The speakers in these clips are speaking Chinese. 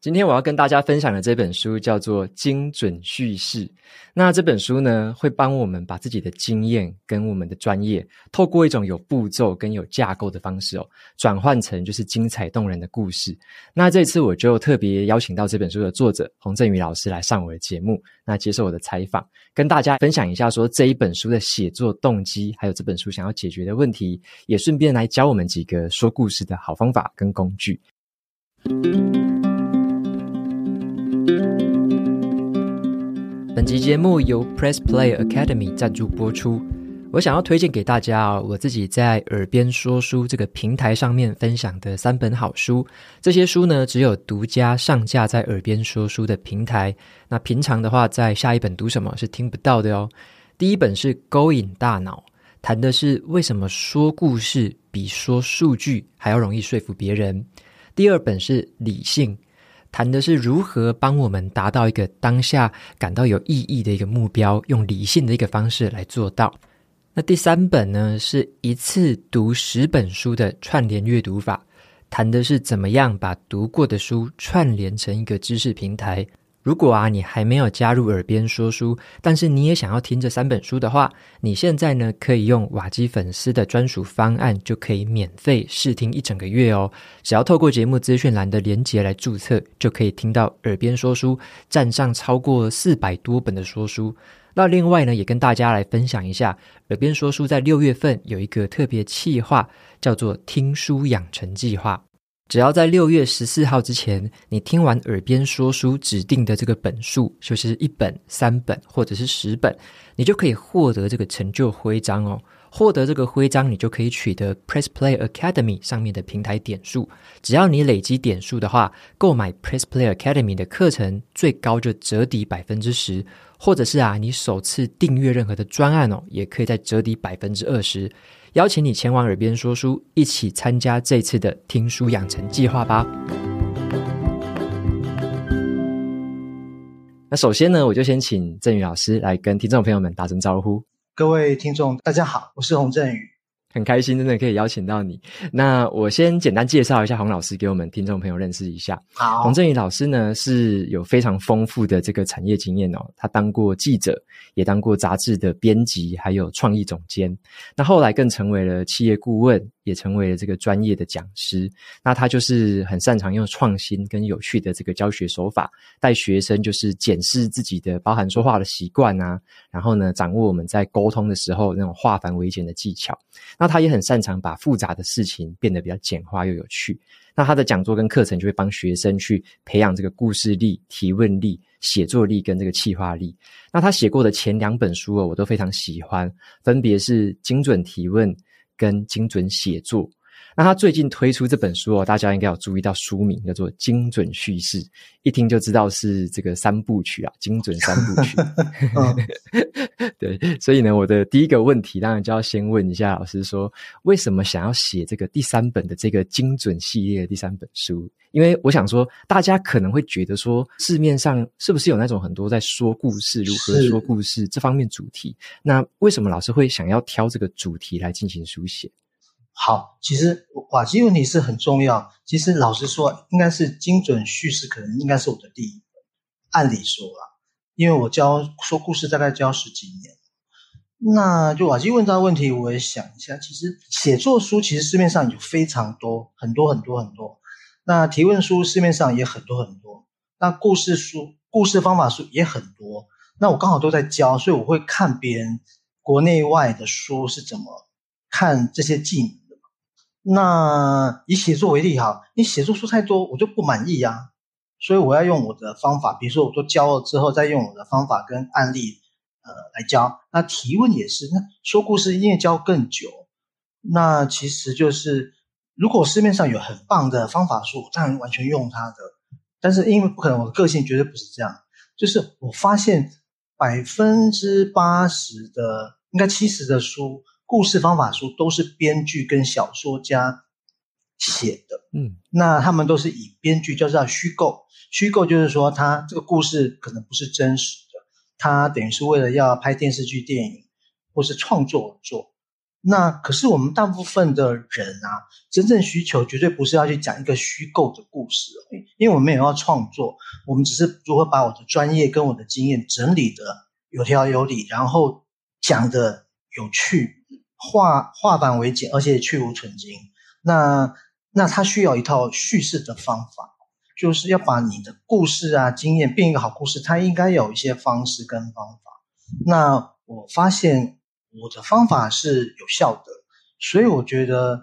今天我要跟大家分享的这本书叫做《精准叙事》。那这本书呢，会帮我们把自己的经验跟我们的专业，透过一种有步骤跟有架构的方式哦，转换成就是精彩动人的故事。那这次我就特别邀请到这本书的作者洪振宇老师来上我的节目，那接受我的采访，跟大家分享一下说这一本书的写作动机，还有这本书想要解决的问题，也顺便来教我们几个说故事的好方法跟工具。集节目由 Press Play Academy 赞助播出。我想要推荐给大家啊，我自己在耳边说书这个平台上面分享的三本好书。这些书呢，只有独家上架在耳边说书的平台。那平常的话，在下一本读什么是听不到的哦。第一本是《勾引大脑》，谈的是为什么说故事比说数据还要容易说服别人。第二本是《理性》。谈的是如何帮我们达到一个当下感到有意义的一个目标，用理性的一个方式来做到。那第三本呢，是一次读十本书的串联阅读法，谈的是怎么样把读过的书串联成一个知识平台。如果啊，你还没有加入耳边说书，但是你也想要听这三本书的话，你现在呢可以用瓦基粉丝的专属方案，就可以免费试听一整个月哦。只要透过节目资讯栏的连结来注册，就可以听到耳边说书站上超过四百多本的说书。那另外呢，也跟大家来分享一下，耳边说书在六月份有一个特别企划，叫做听书养成计划。只要在六月十四号之前，你听完耳边说书指定的这个本数，就是一本、三本或者是十本，你就可以获得这个成就徽章哦。获得这个徽章，你就可以取得 Press Play Academy 上面的平台点数。只要你累积点数的话，购买 Press Play Academy 的课程，最高就折抵百分之十，或者是啊，你首次订阅任何的专案哦，也可以再折抵百分之二十。邀请你前往耳边说书，一起参加这次的听书养成计划吧。那首先呢，我就先请振宇老师来跟听众朋友们打声招呼。各位听众，大家好，我是洪振宇。很开心，真的可以邀请到你。那我先简单介绍一下洪老师，给我们听众朋友认识一下。好，洪振宇老师呢是有非常丰富的这个产业经验哦。他当过记者，也当过杂志的编辑，还有创意总监。那后来更成为了企业顾问，也成为了这个专业的讲师。那他就是很擅长用创新跟有趣的这个教学手法，带学生就是检视自己的包含说话的习惯啊，然后呢，掌握我们在沟通的时候那种化繁为简的技巧。那他也很擅长把复杂的事情变得比较简化又有趣。那他的讲座跟课程就会帮学生去培养这个故事力、提问力、写作力跟这个企划力。那他写过的前两本书哦，我都非常喜欢，分别是《精准提问》跟《精准写作》。那他最近推出这本书哦，大家应该有注意到书名叫做《精准叙事》，一听就知道是这个三部曲啊，精准三部曲。嗯、对，所以呢，我的第一个问题当然就要先问一下老师说，为什么想要写这个第三本的这个精准系列的第三本书？因为我想说，大家可能会觉得说，市面上是不是有那种很多在说故事、如何说故事这方面主题？那为什么老师会想要挑这个主题来进行书写？好，其实瓦基问题是很重要。其实老实说，应该是精准叙事，可能应该是我的第一本。按理说啦，因为我教说故事大概教十几年，那就瓦基问到问题，我也想一下。其实写作书其实市面上有非常多，很多很多很多。那提问书市面上也很多很多。那故事书、故事方法书也很多。那我刚好都在教，所以我会看别人国内外的书是怎么看这些技能。那以写作为例哈，你写作书太多，我就不满意啊，所以我要用我的方法，比如说我都教了之后，再用我的方法跟案例，呃，来教。那提问也是，那说故事因为教更久，那其实就是如果市面上有很棒的方法书，我当然完全用它的，但是因为不可能，我的个性绝对不是这样，就是我发现百分之八十的，应该七十的书。故事方法书都是编剧跟小说家写的。嗯，那他们都是以编剧叫做虚构，虚构就是说，他这个故事可能不是真实的，他等于是为了要拍电视剧、电影或是创作而做。那可是我们大部分的人啊，真正需求绝对不是要去讲一个虚构的故事，因为我们没有要创作，我们只是如何把我的专业跟我的经验整理的有条有理，然后讲的有趣，化化繁为简，而且去芜存菁。那那它需要一套叙事的方法，就是要把你的故事啊、经验变一个好故事，它应该有一些方式跟方法。那我发现。我的方法是有效的，所以我觉得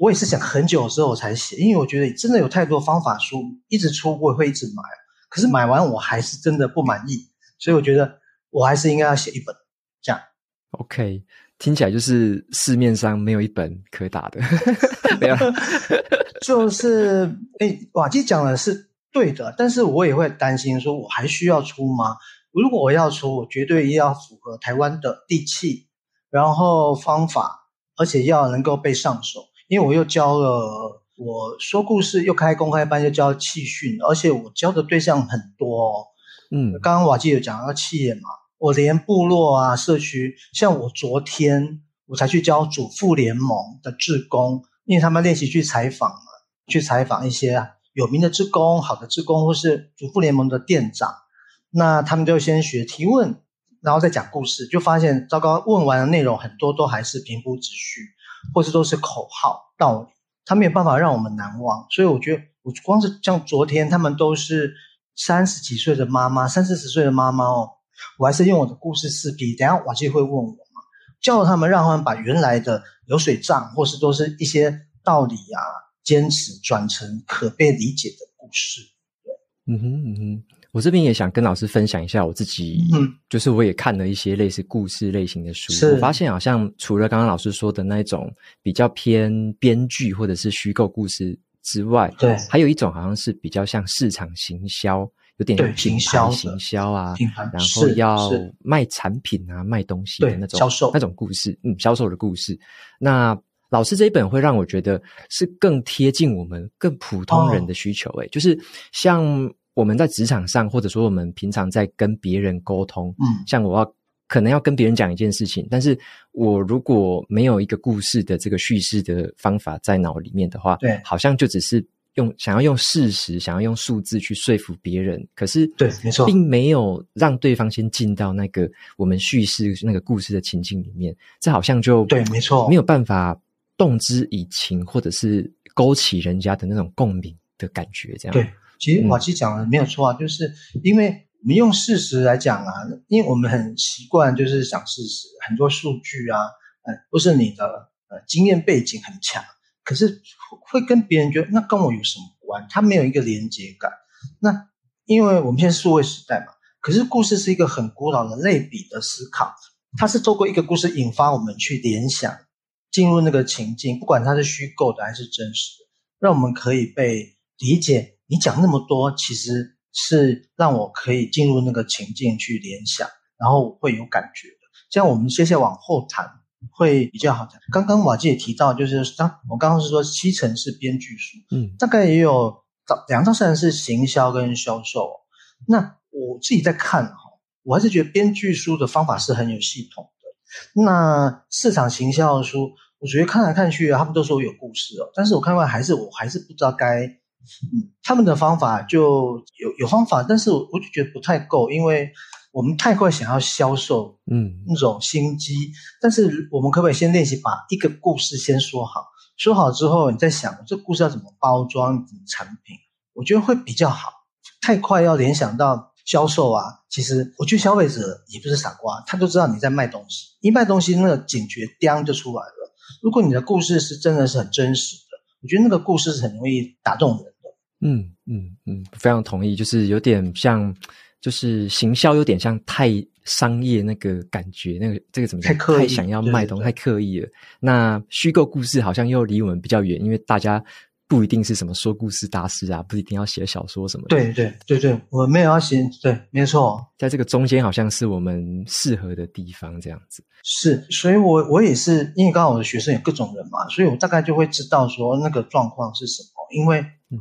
我也是想很久之后才写，因为我觉得真的有太多方法书一直出，我也会一直买，可是买完我还是真的不满意，所以我觉得我还是应该要写一本这样。OK，听起来就是市面上没有一本可打的，没有，就是诶，瓦基讲的是对的，但是我也会担心说，我还需要出吗？如果我要出，我绝对要符合台湾的地气，然后方法，而且要能够被上手。因为我又教了，我说故事又开公开班，又教气训，而且我教的对象很多哦。嗯，刚刚瓦基有讲到企业嘛，我连部落啊、社区，像我昨天我才去教主妇联盟的志工，因为他们练习去采访嘛，去采访一些有名的志工、好的志工，或是主妇联盟的店长。那他们就先学提问，然后再讲故事，就发现糟糕，问完的内容很多都还是平铺直叙，或者都是口号道理，他没有办法让我们难忘。所以我觉得，我光是像昨天，他们都是三十几岁的妈妈，三四十岁的妈妈哦，我还是用我的故事四 P，等下瓦基会问我嘛，叫他们让他们把原来的流水账或是都是一些道理啊，坚持转成可被理解的故事。对，嗯哼嗯哼。我这边也想跟老师分享一下我自己，嗯，就是我也看了一些类似故事类型的书，我发现好像除了刚刚老师说的那种比较偏编剧或者是虚构故事之外，对，还有一种好像是比较像市场行销，有点品牌行销啊，然后要卖产品啊，卖东西的那种销售那种故事，嗯，销售的故事。那老师这一本会让我觉得是更贴近我们更普通人的需求，欸，诶、哦，就是像。我们在职场上，或者说我们平常在跟别人沟通，嗯，像我要可能要跟别人讲一件事情，但是我如果没有一个故事的这个叙事的方法在脑里面的话，对，好像就只是用想要用事实、想要用数字去说服别人，可是对，没错，并没有让对方先进到那个我们叙事那个故事的情境里面，这好像就对，没错，没有办法动之以情，或者是勾起人家的那种共鸣的感觉，这样。对。其实瓦基讲的没有错啊，嗯、就是因为我们用事实来讲啊，因为我们很习惯就是讲事实，很多数据啊，呃，不是你的呃经验背景很强，可是会跟别人觉得那跟我有什么关？他没有一个连接感。那因为我们现在数位时代嘛，可是故事是一个很古老的类比的思考，它是透过一个故事引发我们去联想，进入那个情境，不管它是虚构的还是真实的，让我们可以被理解。你讲那么多，其实是让我可以进入那个情境去联想，然后会有感觉的。这样我们接下来往后谈会比较好讲。刚刚瓦基也提到，就是当我刚刚是说七成是编剧书，嗯，大概也有到两到三成是行销跟销售。那我自己在看哈，我还是觉得编剧书的方法是很有系统的。那市场行销的书，我觉得看来看去啊，他们都说有故事哦，但是我看完还是我还是不知道该。嗯，他们的方法就有有方法，但是我我就觉得不太够，因为我们太快想要销售，嗯，那种心机。嗯、但是我们可不可以先练习把一个故事先说好？说好之后，你再想这故事要怎么包装，怎么产品，我觉得会比较好。太快要联想到销售啊，其实我觉得消费者也不是傻瓜，他都知道你在卖东西，一卖东西那个警觉叮就出来了。如果你的故事是真的是很真实的，我觉得那个故事是很容易打动人的。嗯嗯嗯，非常同意，就是有点像，就是行销有点像太商业那个感觉，那个这个怎么讲？太刻意，太想要卖东西，太刻意了。那虚构故事好像又离我们比较远，因为大家不一定是什么说故事大师啊，不一定要写小说什么的。对对对对，我没有要写，对，没错，在这个中间好像是我们适合的地方，这样子。是，所以我我也是，因为刚好我的学生有各种人嘛，所以我大概就会知道说那个状况是什么。因为，嗯，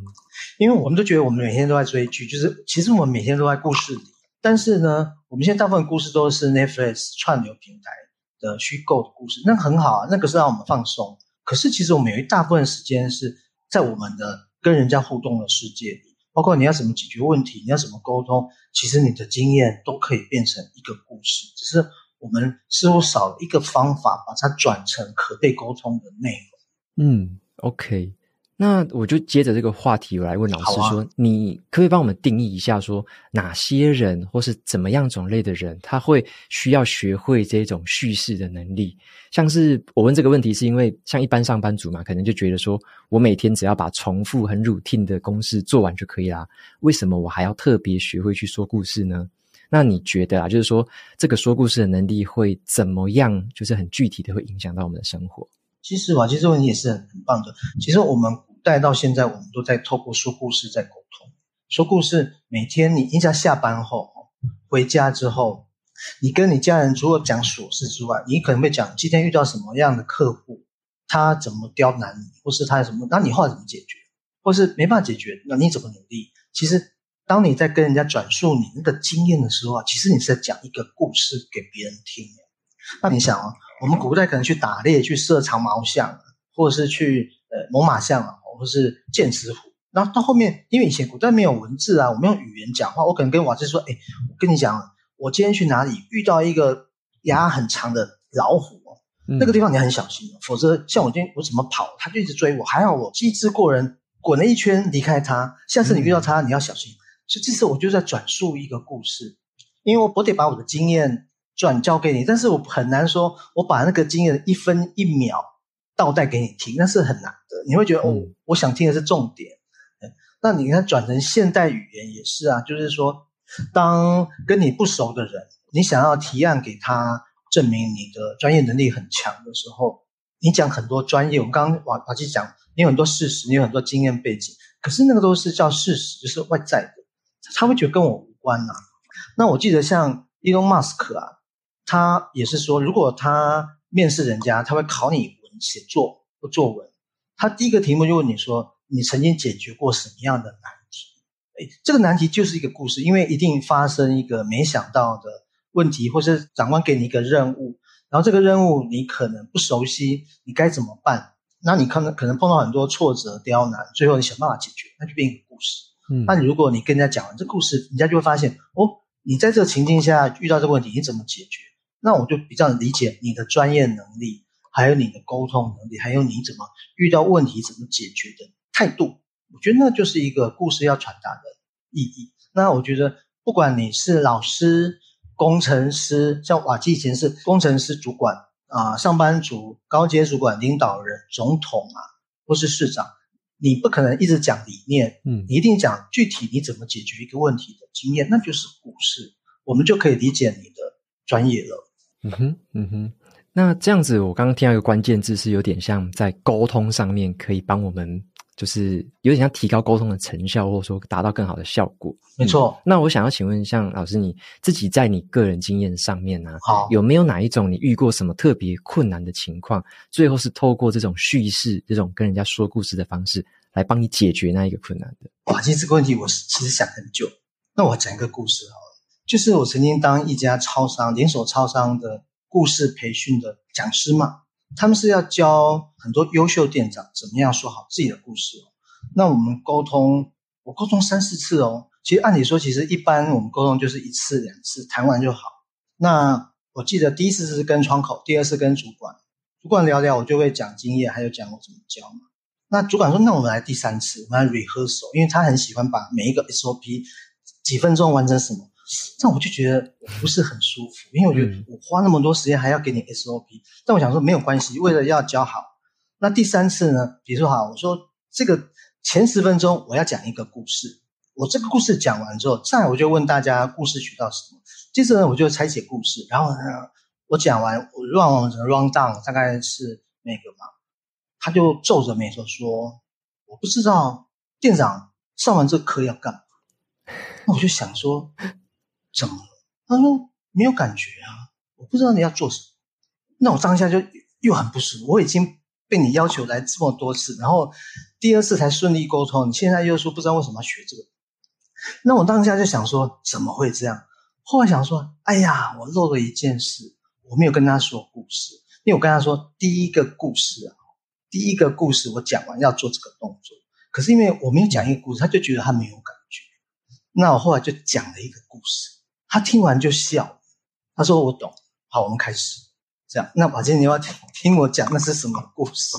因为我们都觉得我们每天都在追剧，就是其实我们每天都在故事里，但是呢，我们现在大部分故事都是 Netflix 串流平台的虚构的故事，那很好啊，那个是让我们放松。可是其实我们有一大部分时间是在我们的跟人家互动的世界里，包括你要怎么解决问题，你要怎么沟通，其实你的经验都可以变成一个故事，只是我们似乎少了一个方法把它转成可被沟通的内容。嗯，OK。那我就接着这个话题，我来问老师说：“啊、你可以帮我们定义一下，说哪些人或是怎么样种类的人，他会需要学会这种叙事的能力？像是我问这个问题，是因为像一般上班族嘛，可能就觉得说我每天只要把重复很 routine 的公式做完就可以啦，为什么我还要特别学会去说故事呢？那你觉得啊，就是说这个说故事的能力会怎么样，就是很具体的会影响到我们的生活？”其实吧，其实这问题也是很很棒的。其实我们古代到现在，我们都在透过说故事在沟通。说故事，每天你一家下班后回家之后，你跟你家人除了讲琐事之外，你可能会讲今天遇到什么样的客户，他怎么刁难你，或是他有什么，那你后来怎么解决，或是没办法解决，那你怎么努力？其实，当你在跟人家转述你那个经验的时候啊，其实你是在讲一个故事给别人听。那你想啊？我们古代可能去打猎，去射长毛象，或者是去呃猛犸象啊，或者是剑齿虎。然后到后面，因为以前古代没有文字啊，我们用语言讲话，我可能跟瓦兹说：“哎，我跟你讲，我今天去哪里遇到一个牙很长的老虎，那个地方你很小心，否则像我今天我怎么跑，他就一直追我。还好我机智过人，滚了一圈离开他。下次你遇到他，你要小心。所以这次我就在转述一个故事，因为我我得把我的经验。转交给你，但是我很难说，我把那个经验一分一秒倒带给你听，那是很难的。你会觉得哦，我想听的是重点。那你看转成现代语言也是啊，就是说，当跟你不熟的人，你想要提案给他证明你的专业能力很强的时候，你讲很多专业，我们刚刚瓦瓦基讲，你有很多事实，你有很多经验背景，可是那个都是叫事实，就是外在的，他会觉得跟我无关呐、啊。那我记得像伊隆马斯克啊。他也是说，如果他面试人家，他会考你文写作或作文。他第一个题目就问你说：“你曾经解决过什么样的难题？”哎，这个难题就是一个故事，因为一定发生一个没想到的问题，或是长官给你一个任务，然后这个任务你可能不熟悉，你该怎么办？那你可能可能碰到很多挫折、刁难，最后你想办法解决，那就变一个故事。嗯，那你如果你跟人家讲完这故事，人家就会发现哦，你在这个情境下遇到这个问题，你怎么解决？那我就比较理解你的专业能力，还有你的沟通能力，还有你怎么遇到问题怎么解决的态度。我觉得那就是一个故事要传达的意义。那我觉得，不管你是老师、工程师，像瓦基以前是工程师主管啊，上班族、高阶主管、领导人、总统啊，或是市长，你不可能一直讲理念，嗯，你一定讲具体你怎么解决一个问题的经验，那就是故事，我们就可以理解你的专业了。嗯哼，嗯哼，那这样子，我刚刚听到一个关键字，是有点像在沟通上面可以帮我们，就是有点像提高沟通的成效，或者说达到更好的效果。没错。嗯，那我想要请问，像老师你自己在你个人经验上面呢，啊，好，有没有哪一种你遇过什么特别困难的情况，最后是透过这种叙事、这种跟人家说故事的方式来帮你解决那一个困难的？哇，其实这个问题我是其实想很久。那我讲一个故事好了。就是我曾经当一家超商连锁超商的故事培训的讲师嘛，他们是要教很多优秀店长怎么样说好自己的故事哦。那我们沟通，我沟通三四次哦。其实按理说，其实一般我们沟通就是一次两次谈完就好。那我记得第一次是跟窗口，第二次跟主管，主管聊聊，我就会讲经验，还有讲我怎么教嘛。那主管说，那我们来第三次，我们来 rehearsal，因为他很喜欢把每一个 SOP 几分钟完成什么。这样我就觉得不是很舒服，因为我觉得我花那么多时间还要给你 SOP，但我想说没有关系，为了要教好。那第三次呢？比如说哈，我说这个前十分钟我要讲一个故事，我这个故事讲完之后，再我就问大家故事学到什么。接着呢，我就拆解故事，然后呢，我讲完我 run run down 大概是那个嘛，他就皱着眉头说：“我我不知道店长上完这课要干嘛。那我就想说，怎么了？他说没有感觉啊，我不知道你要做什么。那我当下就又很不舒服。我已经被你要求来这么多次，然后第二次才顺利沟通，你现在又说不知道为什么要学这个。那我当下就想说，怎么会这样？后来想说，哎呀，我漏了一件事，我没有跟他说故事，因为我跟他说第一个故事啊，第一个故事我讲完要做这个动作，可是因为我没有讲一个故事，他就觉得他没有感觉。那我后来就讲了一个故事，他听完就笑，他说我懂，好，我们开始这样。那宝杰，你要听听我讲那是什么故事？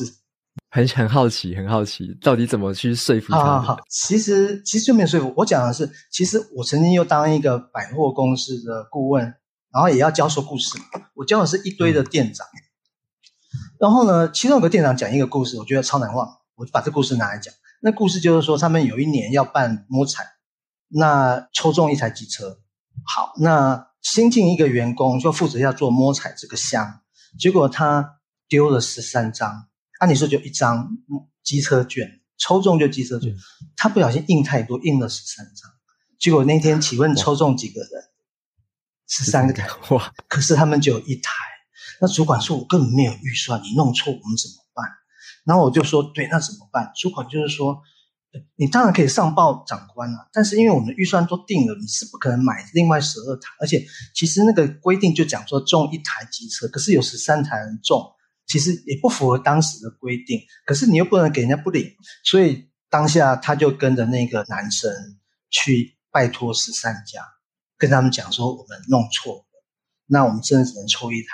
很很好奇，很好奇，到底怎么去说服他？好，好，好，其实其实就没有说服。我讲的是，其实我曾经又当一个百货公司的顾问，然后也要教说故事。我教的是一堆的店长，嗯、然后呢，其中有个店长讲一个故事，我觉得超难忘，我就把这故事拿来讲。那故事就是说，他们有一年要办摸彩。那抽中一台机车，好，那新进一个员工就负责要做摸彩这个箱，结果他丢了十三张，按理说就一张机车券，抽中就机车券，他不小心印太多，印了十三张，结果那天请问抽中几个人？十三个台，哇！可是他们只有一台，那主管说我根本没有预算，你弄错我们怎么办？然后我就说对，那怎么办？主管就是说。你当然可以上报长官了，但是因为我们的预算都定了，你是不可能买另外十二台，而且其实那个规定就讲说中一台机车，可是有十三台人中，其实也不符合当时的规定，可是你又不能给人家不领，所以当下他就跟着那个男生去拜托十三家，跟他们讲说我们弄错了，那我们真的只能抽一台，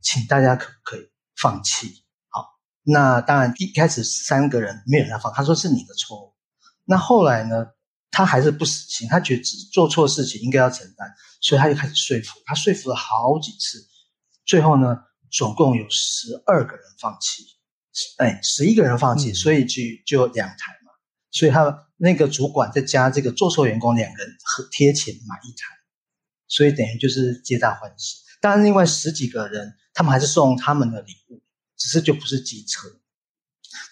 请大家可不可以放弃？好，那当然一开始三个人没有人放，他说是你的错误。那后来呢？他还是不死心，他觉得只做错事情应该要承担，所以他就开始说服。他说服了好几次，最后呢，总共有十二个人放弃，哎，十一个人放弃，嗯、所以就就两台嘛。所以他那个主管再加这个做错员工两个人和贴钱买一台，所以等于就是皆大欢喜。当然，另外十几个人他们还是送他们的礼物，只是就不是机车。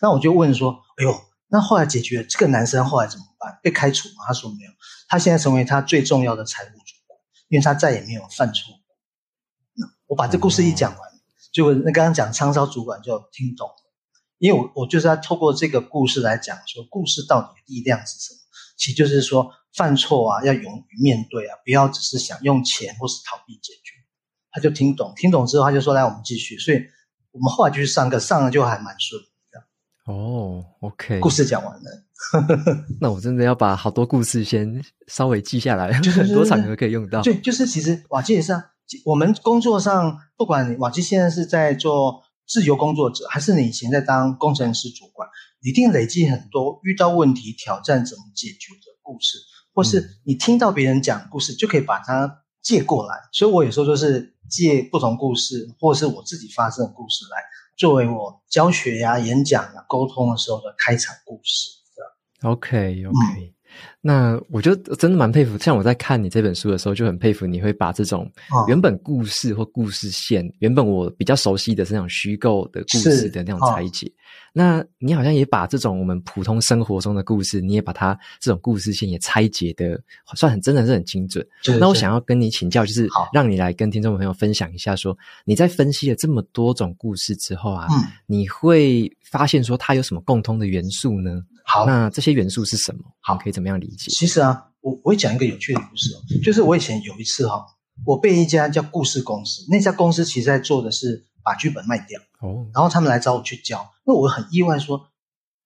那我就问说：“哎呦。”那后来解决，这个男生后来怎么办？被开除吗？他说没有，他现在成为他最重要的财务主管，因为他再也没有犯错。那我把这故事一讲完，就那刚刚讲仓烧主管就听懂了，因为我我就是要透过这个故事来讲说，故事到底的力量是什么？其实就是说，犯错啊要勇于面对啊，不要只是想用钱或是逃避解决。他就听懂，听懂之后他就说：“来，我们继续。”所以我们后来就去上课，上了就还蛮顺。哦、oh，OK，故事讲完了，那我真的要把好多故事先稍微记下来，就很多场合可以用到。对，就是其实瓦基也是啊，我们工作上，不管瓦基现在是在做自由工作者，还是你以前在当工程师主管，一定累积很多遇到问题、挑战怎么解决的故事，或是你听到别人讲故事，就可以把它借过来。所以我有时候就是借不同故事，或是我自己发生的故事来。作为我教学呀、啊、演讲呀、啊、沟通的时候的开场故事。OK OK，、嗯、那我就真的蛮佩服。像我在看你这本书的时候，就很佩服你会把这种原本故事或故事线，哦、原本我比较熟悉的是那种虚构的故事的那种拆解。那你好像也把这种我们普通生活中的故事，你也把它这种故事线也拆解的算很真的是很精准。那我想要跟你请教，就是让你来跟听众朋友分享一下，说你在分析了这么多种故事之后啊，嗯，你会发现说它有什么共通的元素呢？好，那这些元素是什么？好，可以怎么样理解？其实啊，我我会讲一个有趣的故事哦，就是我以前有一次哈，我被一家叫故事公司，那家公司其实在做的是把剧本卖掉。哦，然后他们来找我去教，那我很意外说，说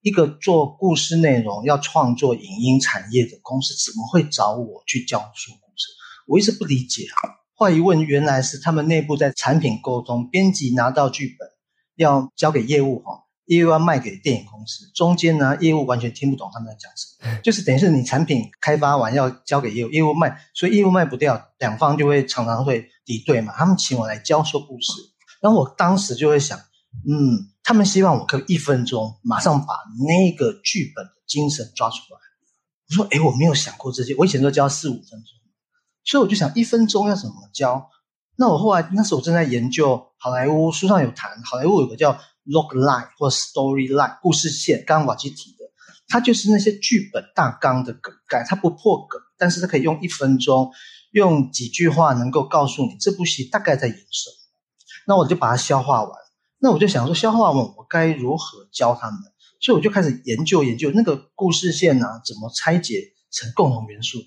一个做故事内容要创作影音产业的公司，怎么会找我去教说故事？我一直不理解啊。后来一问，原来是他们内部在产品沟通，编辑拿到剧本要交给业务哈，业务要卖给电影公司，中间呢业务完全听不懂他们在讲什么，就是等于是你产品开发完要交给业务，业务卖，所以业务卖不掉，两方就会常常会敌对嘛。他们请我来教说故事。然后我当时就会想，嗯，他们希望我可以一分钟马上把那个剧本的精神抓出来。我说，哎，我没有想过这些，我以前都教四五分钟，所以我就想一分钟要怎么教。那我后来那时候我正在研究好莱坞，书上有谈好莱坞有个叫 log line 或 story line 故事线，刚刚瓦基提的，它就是那些剧本大纲的梗概，它不破梗，但是它可以用一分钟，用几句话能够告诉你这部戏大概在演什么。那我就把它消化完，那我就想说，消化完我该如何教他们？所以我就开始研究研究那个故事线、啊，怎么拆解成共同元素。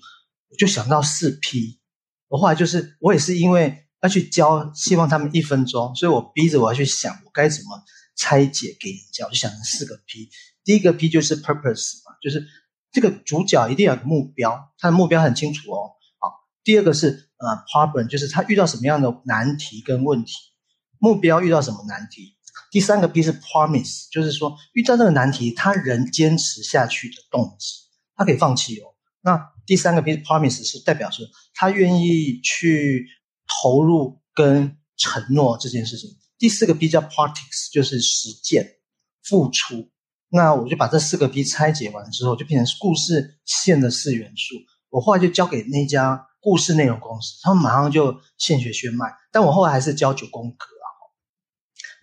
我就想到四 P，我后来就是我也是因为要去教，希望他们一分钟，所以我逼着我要去想我该怎么拆解给人家，我就想成四个 P。第一个 P 就是 purpose 嘛，就是这个主角一定要有个目标，他的目标很清楚哦。好，第二个是呃 problem，就是他遇到什么样的难题跟问题，目标遇到什么难题。第三个 P 是 promise，就是说遇到这个难题，他仍坚持下去的动机，他可以放弃哦。那第三个 P 是 promise，是代表说他愿意去投入跟承诺这件事情。第四个 P 叫 practice，就是实践、付出。那我就把这四个 P 拆解完之后，就变成故事线的四元素。我后来就交给那家故事内容公司，他们马上就现学现卖。但我后来还是教九宫格啊。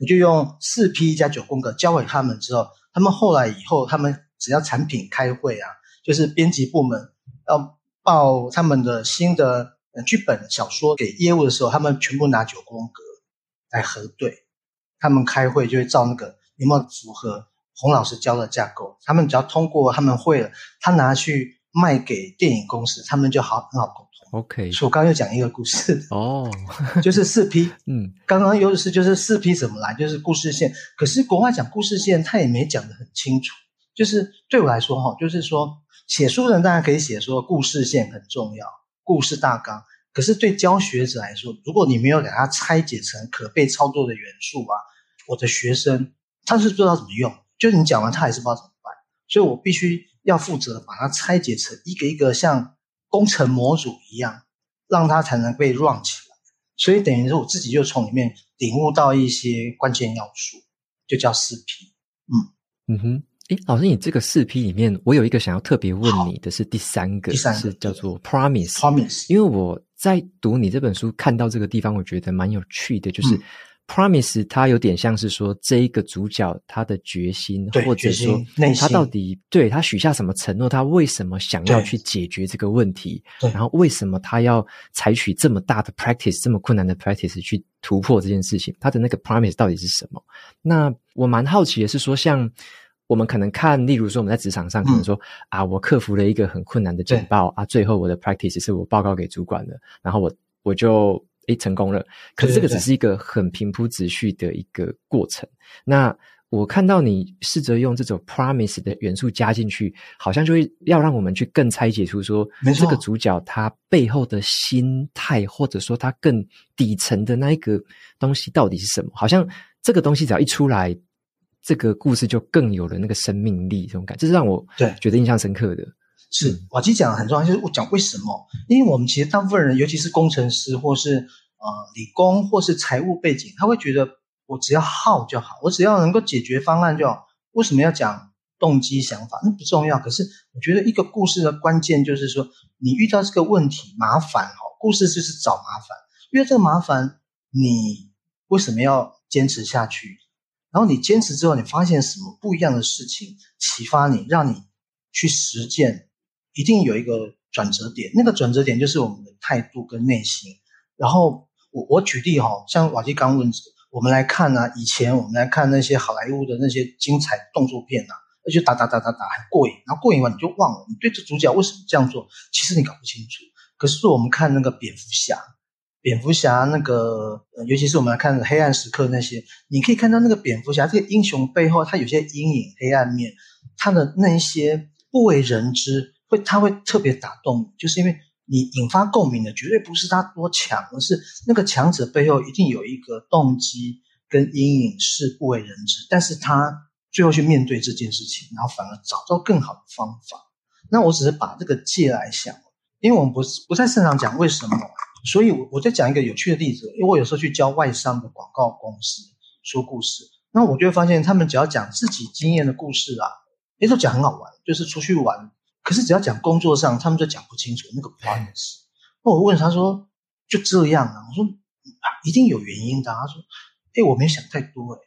我就用四 P 加九宫格教给他们之后，他们后来以后，他们只要产品开会啊，就是编辑部门要报他们的新的剧本小说给业务的时候，他们全部拿九宫格来核对。他们开会就会照那个有没有符合洪老师教的架构，他们只要通过，他们会了，他拿去卖给电影公司，他们就好很好沟通。OK，所以我刚刚又讲一个故事哦，oh. 就是四 P，嗯，刚刚有的是就是四 P 怎么来，就是故事线。可是国外讲故事线，他也没讲得很清楚。就是对我来说哈，就是说写书的人当然可以写说故事线很重要，故事大纲。可是对教学者来说，如果你没有给他拆解成可被操作的元素啊，我的学生他是不知道怎么用，就是你讲完他还是不知道怎么办。所以我必须要负责把它拆解成一个一个像。工程模组一样，让它才能被 run 起来。所以等于说，我自己就从里面领悟到一些关键要素，就叫四 P。嗯嗯哼，诶，老师，你这个四批里面，我有一个想要特别问你的是第三个，第三个是叫做 promise。promise，因为我在读你这本书看到这个地方，我觉得蛮有趣的，就是。嗯 Promise，它有点像是说这一个主角他的决心，或者说他到底对他许下什么承诺，他为什么想要去解决这个问题，然后为什么他要采取这么大的 practice，这么困难的 practice 去突破这件事情，他的那个 promise 到底是什么？那我蛮好奇的是说，像我们可能看，例如说我们在职场上可能说、嗯、啊，我克服了一个很困难的简报啊，最后我的 practice 是我报告给主管的，然后我我就。诶，成功了。可是这个只是一个很平铺直叙的一个过程。那我看到你试着用这种 promise 的元素加进去，好像就会要让我们去更拆解出说，这个主角他背后的心态，或者说他更底层的那一个东西到底是什么？好像这个东西只要一出来，这个故事就更有了那个生命力，这种感觉，这是让我对觉得印象深刻的。是，瓦基讲的很重要，就是我讲为什么？因为我们其实大部分人，尤其是工程师，或是呃理工，或是财务背景，他会觉得我只要好就好，我只要能够解决方案就好。为什么要讲动机想法？那不重要。可是我觉得一个故事的关键就是说，你遇到这个问题麻烦哈，故事就是找麻烦。因为这个麻烦，你为什么要坚持下去？然后你坚持之后，你发现什么不一样的事情，启发你，让你去实践。一定有一个转折点，那个转折点就是我们的态度跟内心。然后我我举例哈，像瓦基刚问，我们来看呢、以前我们来看那些好莱坞的那些精彩动作片呐、啊，那就打打打打打很过瘾，然后过瘾完你就忘了，你对这主角为什么这样做，其实你搞不清楚。可是我们看那个蝙蝠侠，蝙蝠侠那个，尤其是我们来看黑暗时刻那些，你可以看到那个蝙蝠侠这个英雄背后，他有些阴影、黑暗面，他的那一些不为人知。会，他会特别打动你，就是因为你引发共鸣的绝对不是他多强，而是那个强者背后一定有一个动机跟阴影是不为人知，但是他最后去面对这件事情，然后反而找到更好的方法。那我只是把这个借来想，因为我们不是不太擅长讲为什么，所以我我再讲一个有趣的例子，因为我有时候去教外商的广告公司说故事，那我就会发现他们只要讲自己经验的故事啊，诶，都讲很好玩，就是出去玩。可是只要讲工作上，他们就讲不清楚那个 promise。那我问他说：“就这样啊？”我说：“一定有原因的。”他说：“哎，我没想太多。”哎，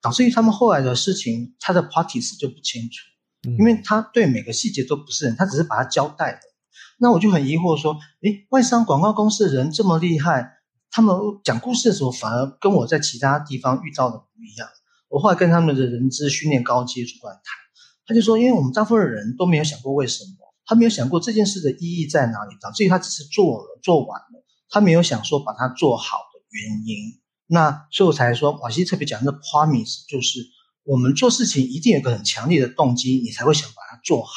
导致于他们后来的事情，他的 parties 就不清楚。因为他对每个细节都不是人，他只是把它交代了。那我就很疑惑说，诶，外商广告公司的人这么厉害，他们讲故事的时候反而跟我在其他地方遇到的不一样。我后来跟他们的人资训练高阶主管谈，他就说，因为我们大部分人都没有想过为什么，他没有想过这件事的意义在哪里，导致于他只是做了做完了，他没有想说把它做好的原因。那所以我才说，瓦西特别讲的 promise 就是我们做事情一定有个很强烈的动机，你才会想把它做好，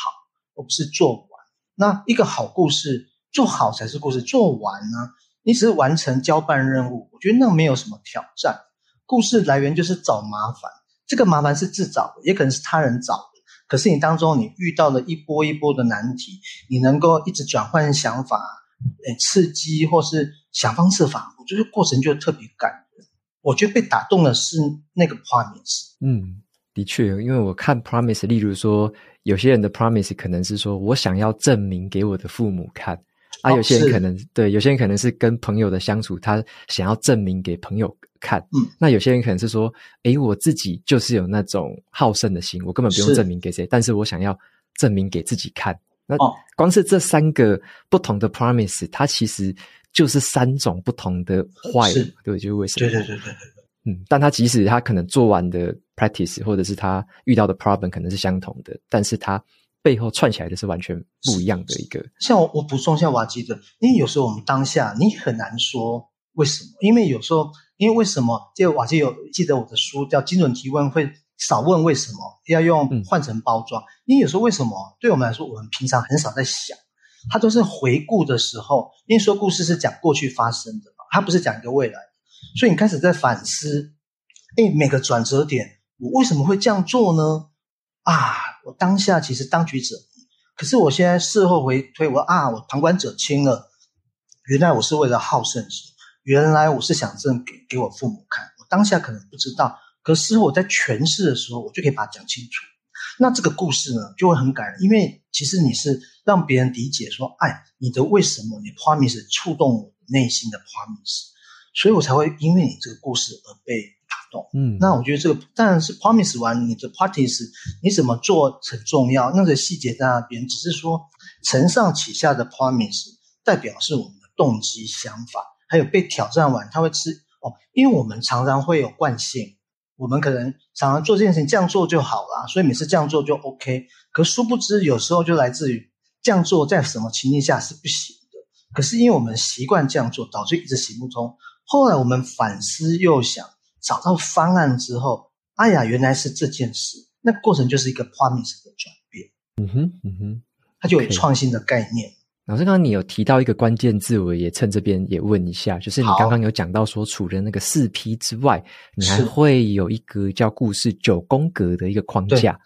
而不是做。那一个好故事做好才是故事，做完呢，你只是完成交办任务，我觉得那没有什么挑战。故事来源就是找麻烦，这个麻烦是自找的，也可能是他人找的。可是你当中你遇到了一波一波的难题，你能够一直转换想法，刺激或是想方设法，我觉得过程就特别感人。我觉得被打动的是那个 promise。嗯，的确，因为我看 promise，例如说。有些人的 promise 可能是说我想要证明给我的父母看，啊，有些人可能、哦、对，有些人可能是跟朋友的相处，他想要证明给朋友看。嗯，那有些人可能是说，诶，我自己就是有那种好胜的心，我根本不用证明给谁，但是我想要证明给自己看。那光是这三个不同的 promise，它其实就是三种不同的坏，对，就是为什么？对对对对对。嗯，但他即使他可能做完的 practice 或者是他遇到的 problem 可能是相同的，但是他背后串起来的是完全不一样的一个。像我我补充一下瓦基的，因为有时候我们当下你很难说为什么，因为有时候因为为什么这个瓦基有记得我的书叫精准提问，会少问为什么，要用换成包装。嗯、因为有时候为什么对我们来说，我们平常很少在想，它都是回顾的时候，因为说故事是讲过去发生的嘛，它不是讲一个未来。所以你开始在反思，哎，每个转折点，我为什么会这样做呢？啊，我当下其实当局者，可是我现在事后回推，我啊，我旁观者清了，原来我是为了好胜心，原来我是想证给给我父母看，我当下可能不知道，可是我在诠释的时候，我就可以把它讲清楚。那这个故事呢，就会很感人，因为其实你是让别人理解说，哎，你的为什么，你 promise 触动我内心的 promise。所以我才会因为你这个故事而被打动。嗯，那我觉得这个当然是 promise 完你的 practice，你怎么做很重要。那个细节在那边，只是说承上启下的 promise 代表是我们的动机、想法，还有被挑战完他会吃哦。因为我们常常会有惯性，我们可能常常做这件事情这样做就好了，所以每次这样做就 OK。可殊不知有时候就来自于这样做在什么情境下是不行的。可是因为我们习惯这样做，导致一直行不通。后来我们反思又想，找到方案之后，哎呀，原来是这件事。那个过程就是一个 promise 的转变。嗯哼，嗯哼，它就有创新的概念。Okay. 老师，刚刚你有提到一个关键字，我也趁这边也问一下，就是你刚刚有讲到说，除了那个四 P 之外，你还会有一个叫故事九宫格的一个框架。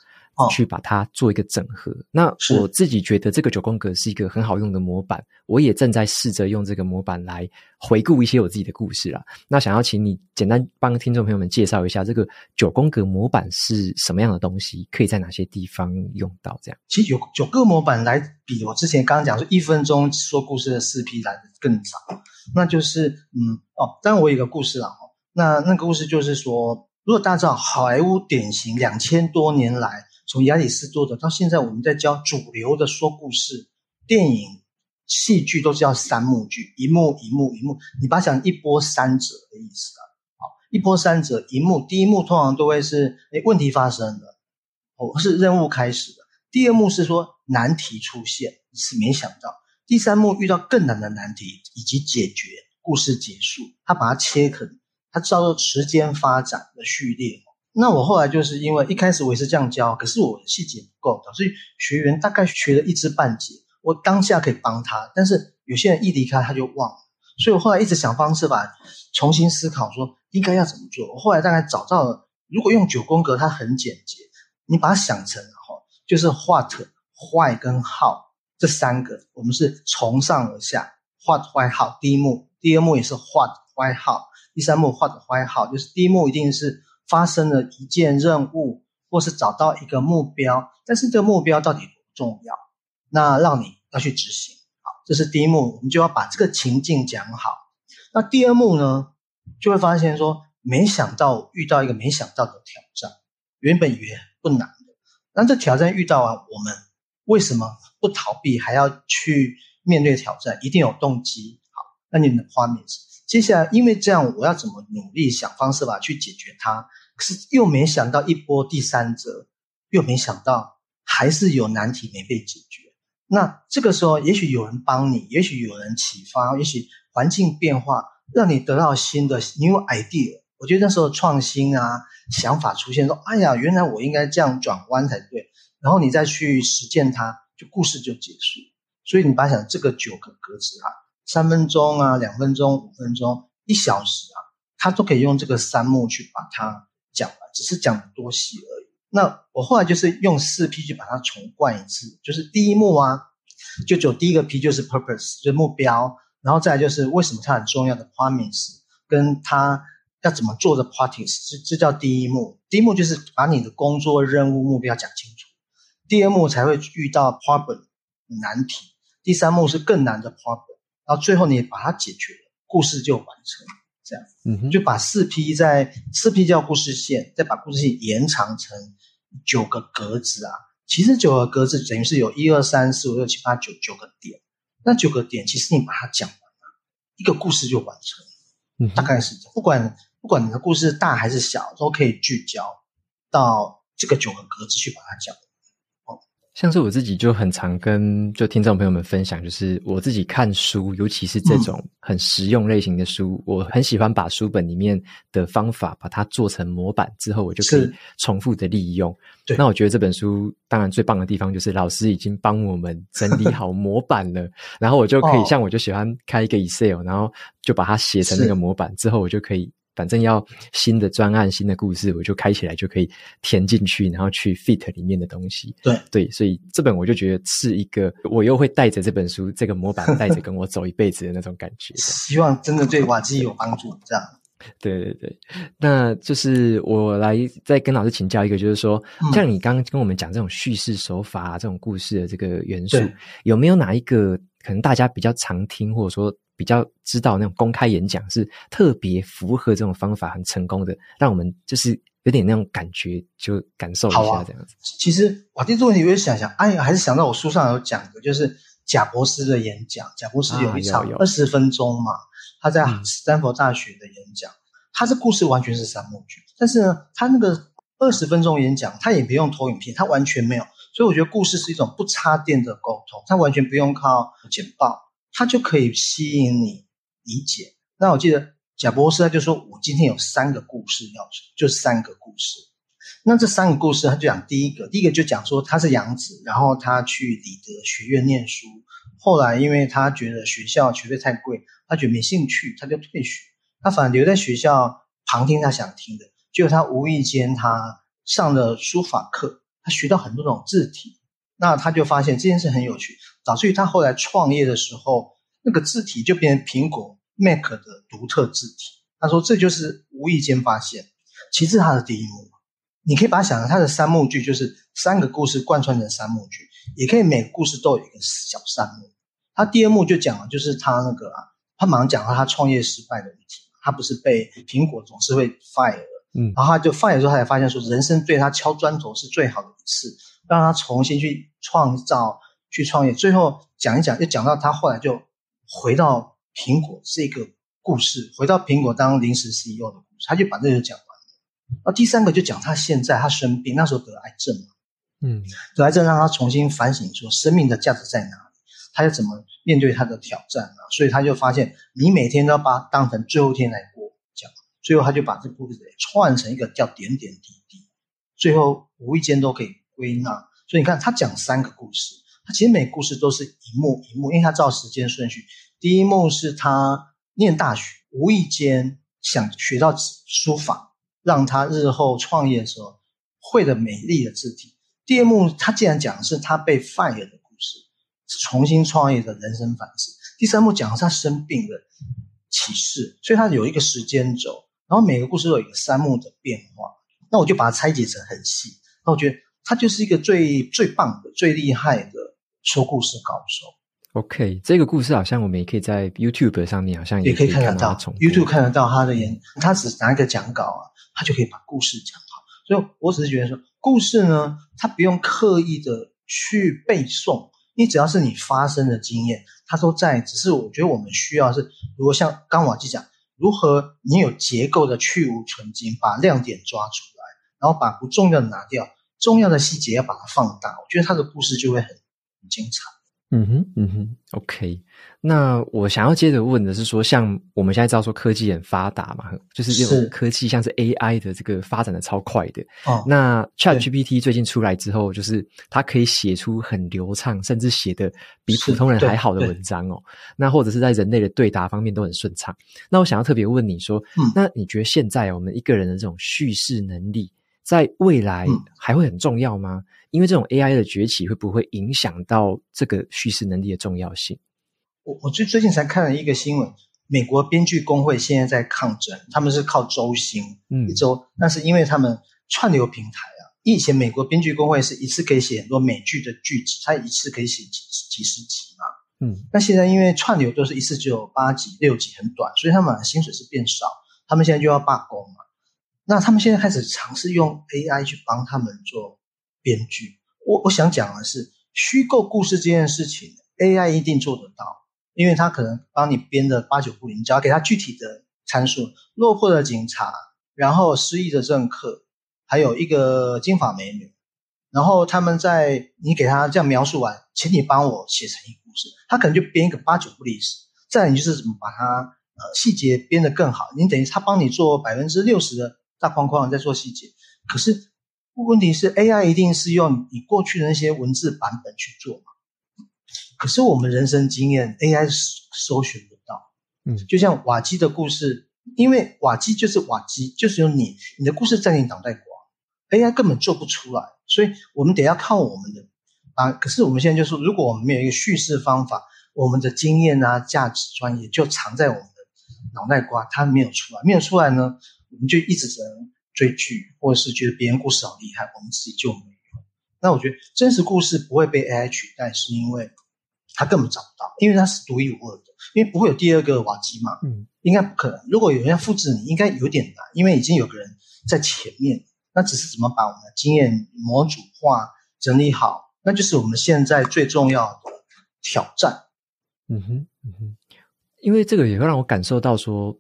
去把它做一个整合。那我自己觉得这个九宫格是一个很好用的模板，我也正在试着用这个模板来回顾一些我自己的故事啦。那想要请你简单帮听众朋友们介绍一下这个九宫格模板是什么样的东西，可以在哪些地方用到？这样，其实有九个模板来比我之前刚刚讲说一分钟说故事的四 P 来的更长。那就是嗯哦，当然我有一个故事啦。那那个故事就是说，如果大家知道好莱坞典型两千多年来。从亚里士多德到现在，我们在教主流的说故事，电影、戏剧都是叫三幕剧，一幕一幕一幕，你把它想一波三折的意思啊。好，一波三折，一幕第一幕通常都会是诶问题发生的，哦是任务开始的，第二幕是说难题出现，是没想到，第三幕遇到更难的难题以及解决，故事结束，他把它切开，它叫做时间发展的序列。那我后来就是因为一开始我也是这样教，可是我的细节不够，导致学员大概学了一知半解。我当下可以帮他，但是有些人一离开他就忘了，所以我后来一直想方设法重新思考，说应该要怎么做。我后来大概找到了，如果用九宫格，它很简洁，你把它想成哈，就是 what、why 跟好这三个，我们是从上而下，what、why、how。第一幕、第二幕也是 what、why、how，第三幕 what、why、how，就是第一幕一定是。发生了一件任务，或是找到一个目标，但是这个目标到底重要？那让你要去执行。好，这是第一幕，我们就要把这个情境讲好。那第二幕呢，就会发现说，没想到遇到一个没想到的挑战，原本以为不难的，那这挑战遇到啊，我们为什么不逃避，还要去面对挑战？一定有动机。好，那你的画面是接下来，因为这样，我要怎么努力想方设法去解决它？可是又没想到一波第三折，又没想到还是有难题没被解决。那这个时候，也许有人帮你，也许有人启发，也许环境变化让你得到新的 new idea。我觉得那时候创新啊，想法出现说，哎呀，原来我应该这样转弯才对。然后你再去实践它，就故事就结束。所以你把想这个九个格子啊，三分钟啊，两分钟、五分钟、一小时啊，他都可以用这个三幕去把它讲完，只是讲多细而已。那我后来就是用四 P 去把它重灌一次，就是第一幕啊，就走第一个 P 就是 purpose，就是目标，然后再就是为什么它很重要的 promise，跟它要怎么做的 practice，这这叫第一幕。第一幕就是把你的工作任务目标讲清楚，第二幕才会遇到 problem 难题，第三幕是更难的 problem，然后最后你把它解决了，故事就完成。这样，嗯哼，就把四 P 在四 P 叫故事线，再把故事线延长成九个格子啊。其实九个格子等于是有一二三四五六七八九九个点。那九个点，其实你把它讲完了，一个故事就完成。嗯，大概是这样。不管不管你的故事大还是小，都可以聚焦到这个九个格子去把它讲。像是我自己就很常跟就听众朋友们分享，就是我自己看书，尤其是这种很实用类型的书，嗯、我很喜欢把书本里面的方法把它做成模板之后，我就可以重复的利用。对，那我觉得这本书当然最棒的地方就是老师已经帮我们整理好模板了，然后我就可以像我就喜欢开一个 Excel，然后就把它写成那个模板之后，我就可以。反正要新的专案、新的故事，我就开起来就可以填进去，然后去 fit 里面的东西。对对，所以这本我就觉得是一个，我又会带着这本书、这个模板带着跟我走一辈子的那种感觉。希望真的对瓦基有帮助，这样。对对对，那就是我来再跟老师请教一个，就是说，像你刚刚跟我们讲这种叙事手法啊，这种故事的这个元素，有没有哪一个可能大家比较常听，或者说？比较知道那种公开演讲是特别符合这种方法很成功的，让我们就是有点那种感觉，就感受一下这样子。啊、其实瓦蒂这个问题，我就想想，哎呀，还是想到我书上有讲的，就是贾博士的演讲。贾博士有一场二十分钟嘛，他在斯坦福大学的演讲，他这故事完全是三幕剧，但是呢，他那个二十分钟演讲，他也不用投影片，他完全没有，所以我觉得故事是一种不插电的沟通，他完全不用靠简报。他就可以吸引你理解。那我记得贾博士他就说：“我今天有三个故事要讲，就三个故事。那这三个故事，他就讲第一个，第一个就讲说他是养子，然后他去里德学院念书。后来因为他觉得学校学费太贵，他觉得没兴趣，他就退学。他反而留在学校旁听他想听的。结果他无意间他上了书法课，他学到很多种字体。那他就发现这件事很有趣。”导致于他后来创业的时候，那个字体就变成苹果 Mac 的独特字体。他说这就是无意间发现。其次，他的第一幕，你可以把它想成他的三幕剧，就是三个故事贯穿成三幕剧，也可以每个故事都有一个小三幕。他第二幕就讲了，就是他那个啊，他马上讲到他创业失败的问题。他不是被苹果总是会 fire，嗯，然后他就 fire 之后，他才发现说，人生对他敲砖头是最好的一次，让他重新去创造。去创业，最后讲一讲，就讲到他后来就回到苹果这个故事，回到苹果当临时 CEO 的故事，他就把这个讲完了。那第三个就讲他现在他生病，那时候得癌症嘛，嗯，得癌症让他重新反省说生命的价值在哪里，他要怎么面对他的挑战啊？所以他就发现，你每天都要把它当成最后一天来过，讲，最后他就把这故事串成一个叫点点滴滴，最后无意间都可以归纳。所以你看，他讲三个故事。他其实每个故事都是一幕一幕，因为他照时间顺序。第一幕是他念大学，无意间想学到书法，让他日后创业的时候会的美丽的字体。第二幕他竟然讲的是他被 fire 的故事，重新创业的人生反思。第三幕讲的是他生病的启示，所以他有一个时间轴，然后每个故事都有一个三幕的变化。那我就把它拆解成很细，那我觉得他就是一个最最棒的、最厉害的。说故事高手，OK，这个故事好像我们也可以在 YouTube 上面，好像也可以看得到。YouTube 看得到他的演，他只拿一个讲稿啊，他就可以把故事讲好。所以我只是觉得说，故事呢，他不用刻意的去背诵，你只要是你发生的经验，它都在。只是我觉得我们需要是，如果像刚瓦基讲，如何你有结构的去无存菁，把亮点抓出来，然后把不重要的拿掉，重要的细节要把它放大，我觉得他的故事就会很很精彩。嗯哼，嗯哼，OK。那我想要接着问的是说，像我们现在知道说科技很发达嘛，就是这种科技像是 AI 的这个发展的超快的。哦，那 ChatGPT 最近出来之后，就是它可以写出很流畅，甚至写的比普通人还好的文章哦。那或者是在人类的对答方面都很顺畅。那我想要特别问你说，嗯，那你觉得现在我们一个人的这种叙事能力，在未来还会很重要吗？嗯因为这种 AI 的崛起，会不会影响到这个叙事能力的重要性？我我最最近才看了一个新闻，美国编剧工会现在在抗争，他们是靠周薪，嗯，一周，但是因为他们串流平台啊，以前美国编剧工会是一次可以写很多美剧的剧集，他一次可以写几几十集嘛，嗯，那现在因为串流都是一次只有八集、六集，很短，所以他们的薪水是变少，他们现在就要罢工嘛，那他们现在开始尝试用 AI 去帮他们做。编剧，我我想讲的是虚构故事这件事情，AI 一定做得到，因为他可能帮你编的八九不离，你只要给他具体的参数，落魄的警察，然后失忆的政客，还有一个金发美女，然后他们在你给他这样描述完，请你帮我写成一个故事，他可能就编一个八九不离十，再你就是怎么把它呃细节编得更好，你等于他帮你做百分之六十的大框框，在做细节，可是。问题是 AI 一定是用你过去的那些文字版本去做嘛？可是我们人生经验 AI 搜寻不到，嗯，就像瓦基的故事，因为瓦基就是瓦基，就是有你，你的故事在你脑袋瓜，AI 根本做不出来，所以我们得要靠我们的啊。可是我们现在就说，如果我们没有一个叙事方法，我们的经验啊、价值、专业就藏在我们的脑袋瓜，它没有出来，没有出来呢，我们就一直只能。追剧，或者是觉得别人故事好厉害，我们自己就没有。那我觉得真实故事不会被 AI 取代，是因为它根本找不到，因为它是独一无二的，因为不会有第二个瓦基嘛，嗯，应该不可能。如果有人要复制你，应该有点难，因为已经有个人在前面。那只是怎么把我们的经验模组化、整理好，那就是我们现在最重要的挑战。嗯哼，嗯哼，因为这个也会让我感受到说。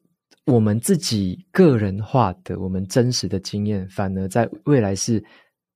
我们自己个人化的、我们真实的经验，反而在未来是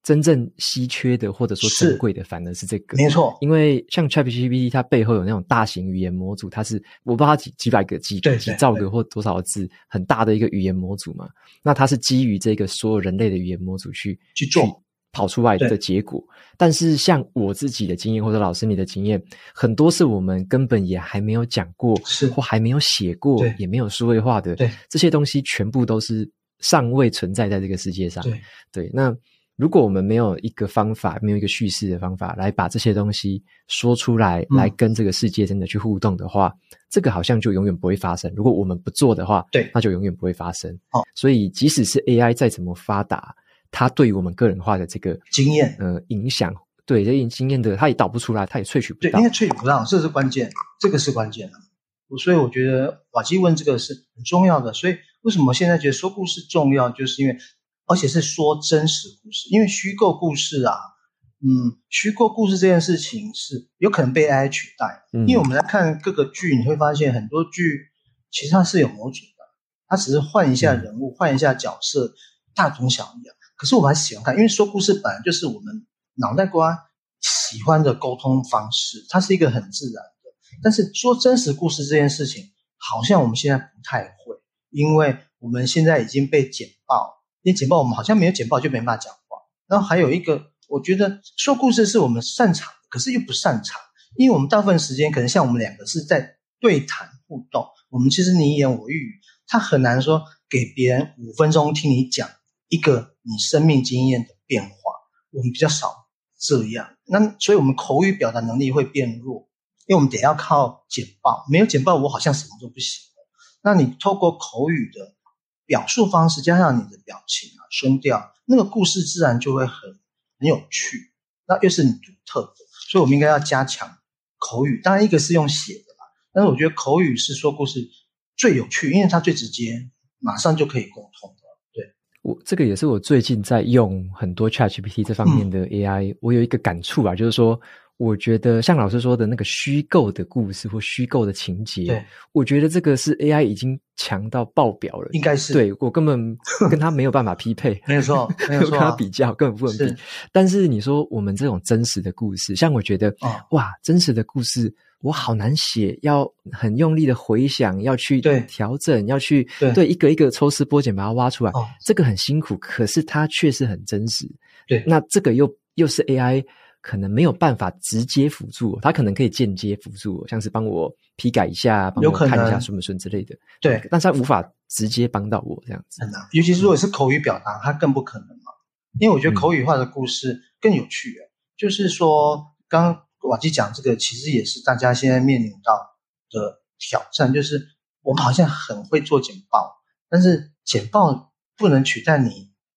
真正稀缺的，或者说珍贵的，反而是这个。没错，因为像 ChatGPT，它背后有那种大型语言模组，它是我不知道它几几百个、几几兆个或多少个字，很大的一个语言模组嘛。那它是基于这个所有人类的语言模组去去做。跑出来的结果，但是像我自己的经验或者老师你的经验，很多是我们根本也还没有讲过，是或还没有写过，也没有数位化的，对这些东西全部都是尚未存在在这个世界上。对，对，那如果我们没有一个方法，没有一个叙事的方法来把这些东西说出来，嗯、来跟这个世界真的去互动的话，这个好像就永远不会发生。如果我们不做的话，对，那就永远不会发生。哦，所以即使是 AI 再怎么发达。它对于我们个人化的这个经验，呃，影响，对这经验的，它也导不出来，它也萃取不到，对，因为萃取不到，这是关键，这个是关键的。所以我觉得瓦基问这个是很重要的。所以为什么现在觉得说故事重要，就是因为，而且是说真实故事，因为虚构故事啊，嗯，虚构故事这件事情是有可能被 AI 取代。嗯，因为我们来看各个剧，你会发现很多剧其实它是有模组的，它只是换一下人物，嗯，换一下角色，大同小异。可是我们还喜欢看，因为说故事本来就是我们脑袋瓜喜欢的沟通方式，它是一个很自然的。但是说真实故事这件事情，好像我们现在不太会，因为我们现在已经被简报，因为简报我们好像没有简报就没办法讲话。然后还有一个，我觉得说故事是我们擅长，可是又不擅长，因为我们大部分时间可能像我们两个是在对谈互动，我们其实你一言我一语，他很难说给别人五分钟听你讲。一个你生命经验的变化，我们比较少这样，那所以我们口语表达能力会变弱，因为我们得要靠简报，没有简报我好像什么都不行。那你透过口语的表述方式，加上你的表情啊、声调，那个故事自然就会很很有趣，那又是你独特的，所以我们应该要加强口语。当然，一个是用写的啦，但是我觉得口语是说故事最有趣，因为它最直接，马上就可以沟通。我这个也是我最近在用很多 ChatGPT 这方面的 AI，、嗯、我有一个感触啊，就是说。我觉得像老师说的那个虚构的故事或虚构的情节，对，我觉得这个是 AI 已经强到爆表了，应该是对，我根本 跟他没有办法匹配，没有错，没有错，跟他比较根本不能比。但是你说我们这种真实的故事，像我觉得，哦、哇，真实的故事我好难写，要很用力的回想，要去调整，要去对，对一个一个抽丝剥茧把它挖出来，哦，这个很辛苦，可是它确实很真实。对，那这个又又是 AI。可能没有办法直接辅助我，他可能可以间接辅助我，像是帮我批改一下，帮我看一下顺不顺之类的。对，但是它无法直接帮到我这样子。很难，尤其是如果是口语表达，它更不可能嘛。因为我觉得口语化的故事更有趣。嗯、就是说，刚刚瓦基讲这个，其实也是大家现在面临到的挑战，就是我们好像很会做简报，但是简报不能取代你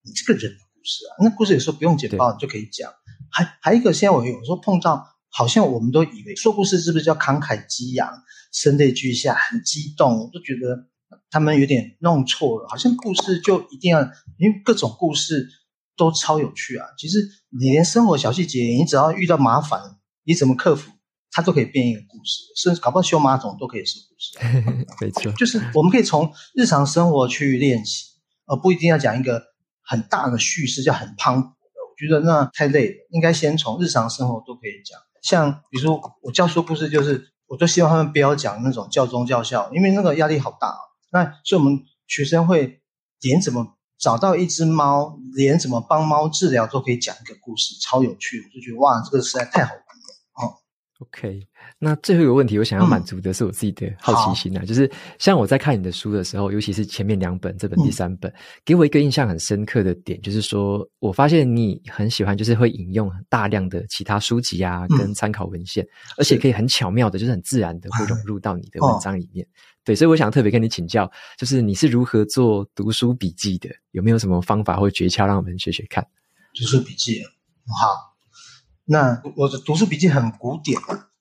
你这个人的故事啊。那故事有时候不用简报你就可以讲。还还有一个，现在我有时候碰到，好像我们都以为说故事是不是叫慷慨激昂、声泪俱下、很激动，我都觉得他们有点弄错了。好像故事就一定要，因为各种故事都超有趣啊。其实你连生活小细节，你只要遇到麻烦，你怎么克服，它都可以变一个故事。甚至搞不好修马桶都可以是故事。没错，就是我们可以从日常生活去练习，而不一定要讲一个很大的叙事，叫很磅礴的。我。觉得那太累了，应该先从日常生活都可以讲。像比如说我教书故事，就是我都希望他们不要讲那种教宗教校，因为那个压力好大啊。那所以我们学生会连怎么找到一只猫，连怎么帮猫治疗都可以讲一个故事，超有趣。我就觉得哇，这个实在太好。OK。那最后一个问题，我想要满足的是我自己的好奇心啊，嗯、就是像我在看你的书的时候，尤其是前面两本，这本第三本，嗯、给我一个印象很深刻的点，就是说我发现你很喜欢，就是会引用大量的其他书籍啊，跟参考文献，嗯、而且可以很巧妙的，就是很自然的会融入到你的文章里面。嗯、对，所以我想特别跟你请教，就是你是如何做读书笔记的？有没有什么方法或诀窍让我们学学看？读书笔记，好，那我的读书笔记很古典。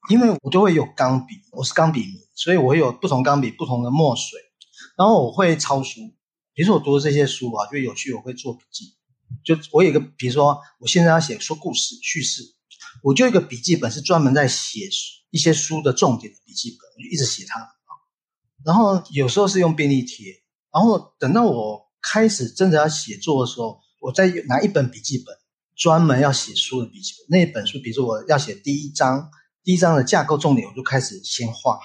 因为我都会有钢笔，我是钢笔迷，所以我会有不同钢笔、不同的墨水，然后我会抄书。比如说我读的这些书啊，就有趣，我会做笔记。就我有一个，比如说我现在要写说故事叙事，我就有一个笔记本是专门在写一些书的重点的笔记本，我就一直写它。然后有时候是用便利贴，然后等到我开始真的要写作的时候，我再拿一本笔记本，专门要写书的笔记本。那一本书，比如说我要写第一章。第一章的架构重点，我就开始先画好，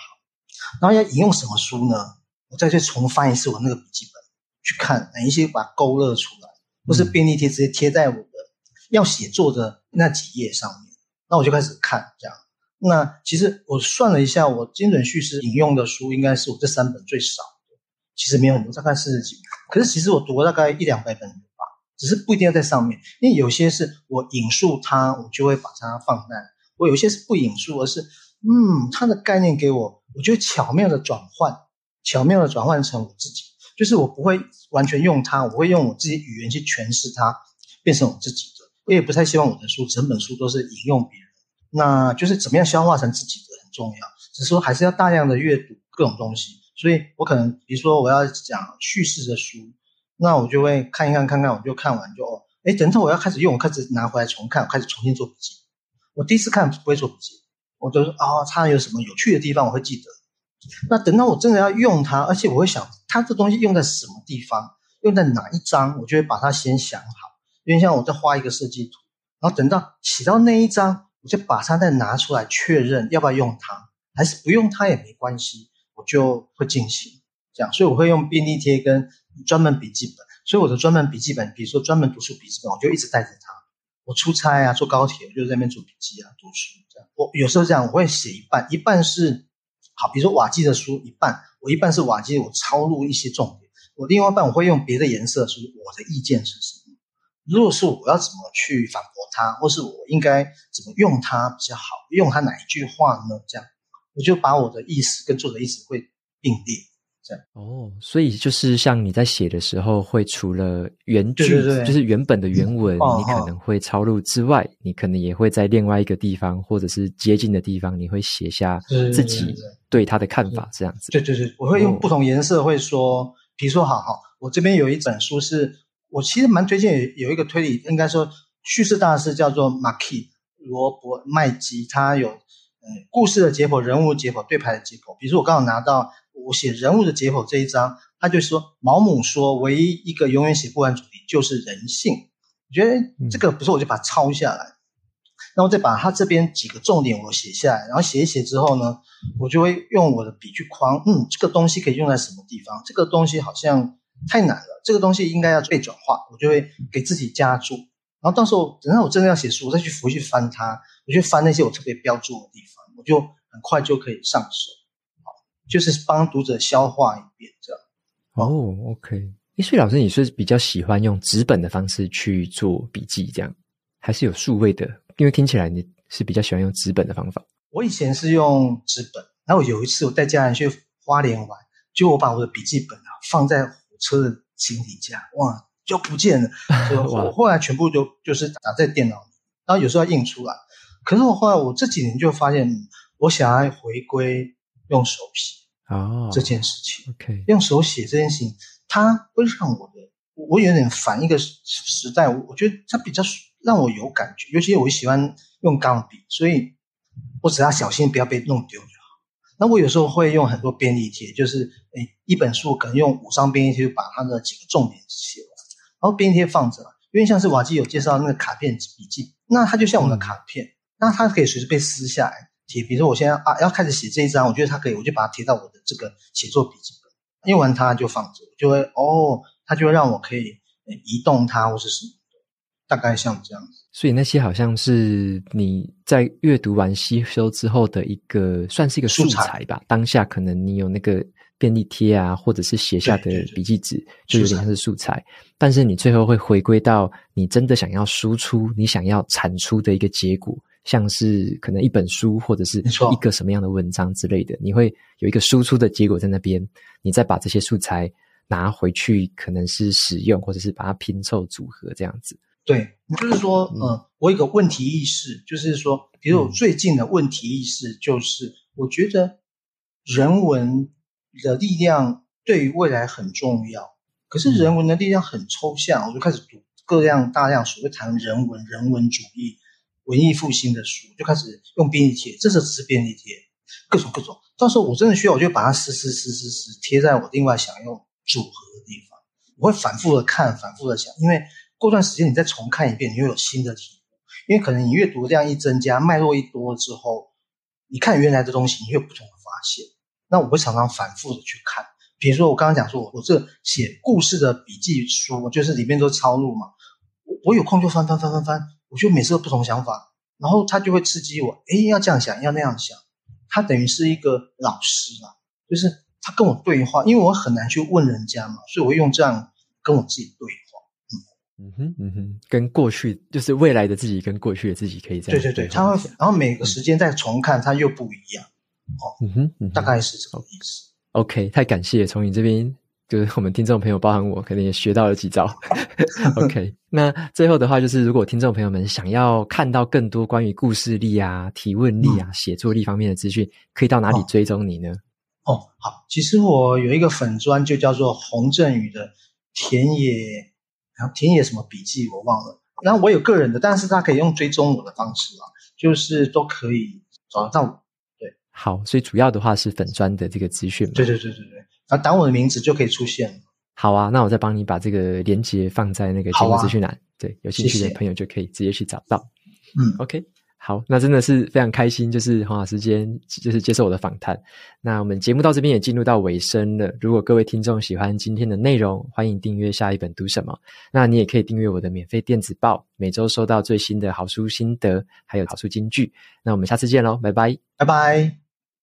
然后要引用什么书呢？我再去重翻一次我那个笔记本，去看哪一些把它勾勒出来，或是便利贴直接贴在我的要写作的那几页上面。那我就开始看这样。那其实我算了一下，我精准叙事引用的书应该是我这三本最少的，其实没有很多，大概四十几本。可是其实我读了大概一两百本吧，只是不一定要在上面，因为有些是我引述它，我就会把它放在。我有些是不引述，而是，嗯，它的概念给我，我就巧妙的转换，巧妙的转换成我自己，就是我不会完全用它，我会用我自己语言去诠释它，变成我自己的。我也不太希望我的书整本书都是引用别人，那就是怎么样消化成自己的很重要。只是说还是要大量的阅读各种东西，所以我可能比如说我要讲叙事的书，那我就会看一看，看看，我就看完就哦，诶，等到我要开始用，我开始拿回来重看，开始重新做笔记。我第一次看不会做笔记，我就说啊，它有什么有趣的地方，我会记得。那等到我真的要用它，而且我会想它这东西用在什么地方，用在哪一章，我就会把它先想好。因为像我在画一个设计图，然后等到写到那一章，我就把它再拿出来确认要不要用它，还是不用它也没关系，我就会进行这样。所以我会用便利贴跟专门笔记本。所以我的专门笔记本，比如说专门读书笔记本，我就一直带着它。我出差啊，坐高铁，就在那边做笔记啊，读书这样。我有时候这样，我会写一半，一半是好，比如说瓦基的书一半，我一半是瓦基，我抄录一些重点。我另外一半我会用别的颜色，说我的意见是什么。如果是我要怎么去反驳他，或是我应该怎么用它比较好，用它哪一句话呢？这样，我就把我的意思跟作者意思会并列。哦，所以就是像你在写的时候，会除了原句，对对对，就是原本的原文，嗯、你可能会抄录之外，哦、你可能也会在另外一个地方，或者是接近的地方，你会写下自己对他的看法，这样子。对对对，我会用不同颜色，会说，比如说，好好，我这边有一本书是我其实蛮推荐有一个推理，应该说叙事大师叫做马基罗伯麦基，他有呃故事的解剖、人物解剖、对牌的解剖。比如说我刚好拿到我写人物的解剖这一章，他就说毛姆说唯一一个永远写不完主题就是人性。我觉得这个不是，我就把它抄下来。然后再把他这边几个重点我写下来，然后写一写之后呢，我就会用我的笔去框，嗯，这个东西可以用在什么地方？这个东西好像太难了，这个东西应该要被转化，我就会给自己加注。然后到时候等到我真的要写书，我再去回去翻它，我去翻那些我特别标注的地方，我就很快就可以上手，好，就是帮读者消化一遍这样。哦，OK，诶，所以老师你是比较喜欢用纸本的方式去做笔记，这样还是有数位的？因为听起来你是比较喜欢用纸本的方法。我以前是用纸本，然后有一次我带家人去花莲玩，就我把我的笔记本啊放在火车的行李架，哇，就不见了。我后来全部就就是打在电脑里，然后有时候要印出来。可是我后来我这几年就发现，我想要回归用手写啊这件事情。OK，用手写这件事情，它会让我的我有点反一个时代，我觉得它比较。让我有感觉，尤其我喜欢用钢笔，所以我只要小心不要被弄丢就好。那我有时候会用很多便利贴，就是诶一本书可能用五张便利贴就把它的几个重点写完，然后便利贴放着，因为像是瓦基有介绍那个卡片笔记，那它就像我们的卡片，嗯、那它可以随时被撕下来贴。比如说我现在啊要开始写这一章，我觉得它可以，我就把它贴到我的这个写作笔记本，用完它就放着，就会哦，它就会让我可以移动它或是什么。大概像这样子，所以那些好像是你在阅读完吸收之后的一个，算是一个素材吧。材当下可能你有那个便利贴啊，或者是写下的笔记纸，就有点像是素材。但是你最后会回归到你真的想要输出、你想要产出的一个结果，像是可能一本书或者是一个什么样的文章之类的，你会有一个输出的结果在那边，你再把这些素材拿回去，可能是使用，或者是把它拼凑组合这样子。对，就是说，嗯、呃，我有个问题意识，就是说，比如我最近的问题意识，就是我觉得人文的力量对于未来很重要。可是人文的力量很抽象，我就开始读各样大量所谓谈人文、人文主义、文艺复兴的书，就开始用便利贴，这是只是便利贴，各种各种。到时候我真的需要，我就把它撕撕撕撕撕贴在我另外想用组合的地方。我会反复的看，反复的想，因为。过段时间你再重看一遍，你又有新的体悟，因为可能你阅读量一增加，脉络一多之后，你看原来的东西，你会有不同的发现。那我会常常反复的去看，比如说我刚刚讲说，我我这写故事的笔记书，就是里面都抄录嘛，我我有空就翻翻翻翻翻，我觉得每次都不同想法，然后他就会刺激我，诶，要这样想，要那样想，他等于是一个老师啦，就是他跟我对话，因为我很难去问人家嘛，所以我会用这样跟我自己对话。嗯哼，嗯哼，跟过去就是未来的自己跟过去的自己可以这样对，对对对，他会，然后每个时间再重看，它、嗯、又不一样。哦，嗯哼，嗯哼，大概是这个意思。OK，太感谢从你这边，就是我们听众朋友，包含我，可能也学到了几招。OK，那最后的话，就是如果听众朋友们想要看到更多关于故事力啊、提问力啊、写、嗯、作力方面的资讯，可以到哪里追踪你呢？哦，哦，好，其实我有一个粉专，就叫做洪振宇的田野。然后田野什么笔记我忘了，然后我有个人的，但是他可以用追踪我的方式啊，就是都可以找得到我。对，好，所以主要的话是粉专的这个资讯对。对对对对对，啊，打我的名字就可以出现。好啊，那我再帮你把这个连接放在那个节目资讯栏，对，有兴趣的朋友就可以直接去找到。嗯，OK。好，那真的是非常开心，就是黄老师今天就是接受我的访谈。那我们节目到这边也进入到尾声了。如果各位听众喜欢今天的内容，欢迎订阅下一本读什么。那你也可以订阅我的免费电子报，每周收到最新的好书心得，还有好书金句。那我们下次见喽，拜拜，拜拜。